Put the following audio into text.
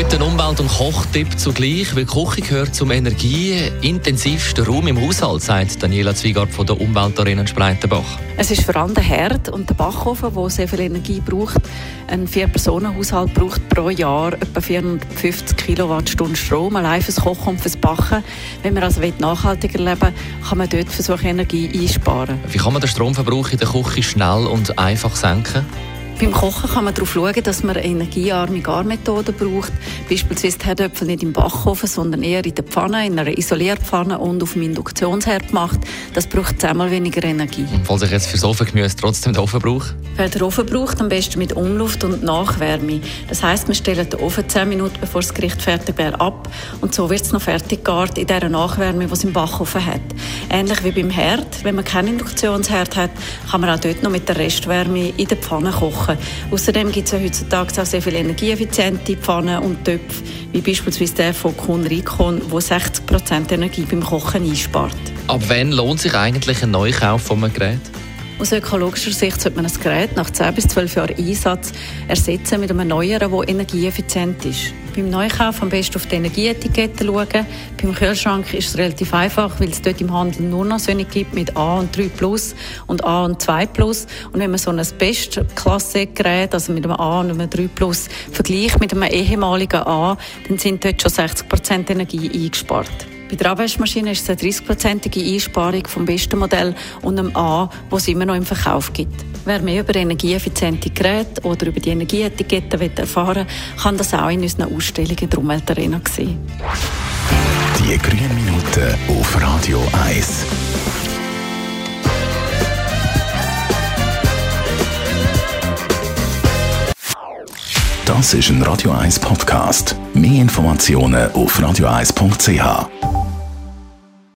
Heute ein Umwelt- und Kochtipp zugleich, weil Küche gehört zum energieintensivsten Raum im Haushalt, sagt Daniela Zwiegart von der Umweltarena Spreitenbach. Es ist vor allem der Herd und der Backofen, der sehr viel Energie braucht. Ein Vier-Personen-Haushalt braucht pro Jahr etwa 450 Kilowattstunden Strom, allein fürs Kochen und fürs Backen. Wenn man also nachhaltiger leben will, kann man dort versuchen, Energie einsparen. Wie kann man den Stromverbrauch in der Küche schnell und einfach senken? Beim Kochen kann man darauf schauen, dass man energiearme Garmethoden braucht. Beispielsweise die Herdöpfel nicht im Backofen, sondern eher in der Pfanne, in einer Isolierpfanne und auf dem Induktionsherd gemacht. Das braucht zehnmal weniger Energie. Und falls ich jetzt für Ofengemüse trotzdem den Ofen brauche? Wer den Ofen braucht, am besten mit Umluft und Nachwärme. Das heisst, wir stellen den Ofen 10 Minuten bevor das Gericht fertig wäre ab und so wird es noch fertig gegart in dieser Nachwärme, die es im Backofen hat. Ähnlich wie beim Herd. Wenn man keinen Induktionsherd hat, kann man auch dort noch mit der Restwärme in der Pfanne kochen kochen. Außerdem gibt es ja heutzutage auch sehr viele energieeffiziente Pfannen und Töpfe, wie beispielsweise der von Kuhn Rikon, der 60% Energie beim Kochen einspart. Ab wann lohnt sich eigentlich ein Neukauf von einem Gerät? Aus ökologischer Sicht sollte man ein Gerät nach 10 bis 12 Jahren Einsatz ersetzen mit einem neueren, das energieeffizient ist. Beim Neukauf am besten auf die Energieetikette schauen. Beim Kühlschrank ist es relativ einfach, weil es dort im Handel nur noch solche gibt mit A und 3 Plus und A und 2 Plus. Und wenn man so ein Bestklasse-Gerät, also mit einem A und einem 3 Plus, vergleicht mit einem ehemaligen A, dann sind dort schon 60% Energie eingespart. Bei der Abwaschmaschine ist es eine 30-prozentige Einsparung vom besten Modell und einem A, das es immer noch im Verkauf gibt. Wer mehr über energieeffiziente Geräte oder über die Energieetiketten erfahren will, kann das auch in unseren Ausstellungen der Umweltarena sehen. Die grünen Minuten auf Radio 1. Das ist ein Radio 1 Podcast. Mehr Informationen auf radio1.ch.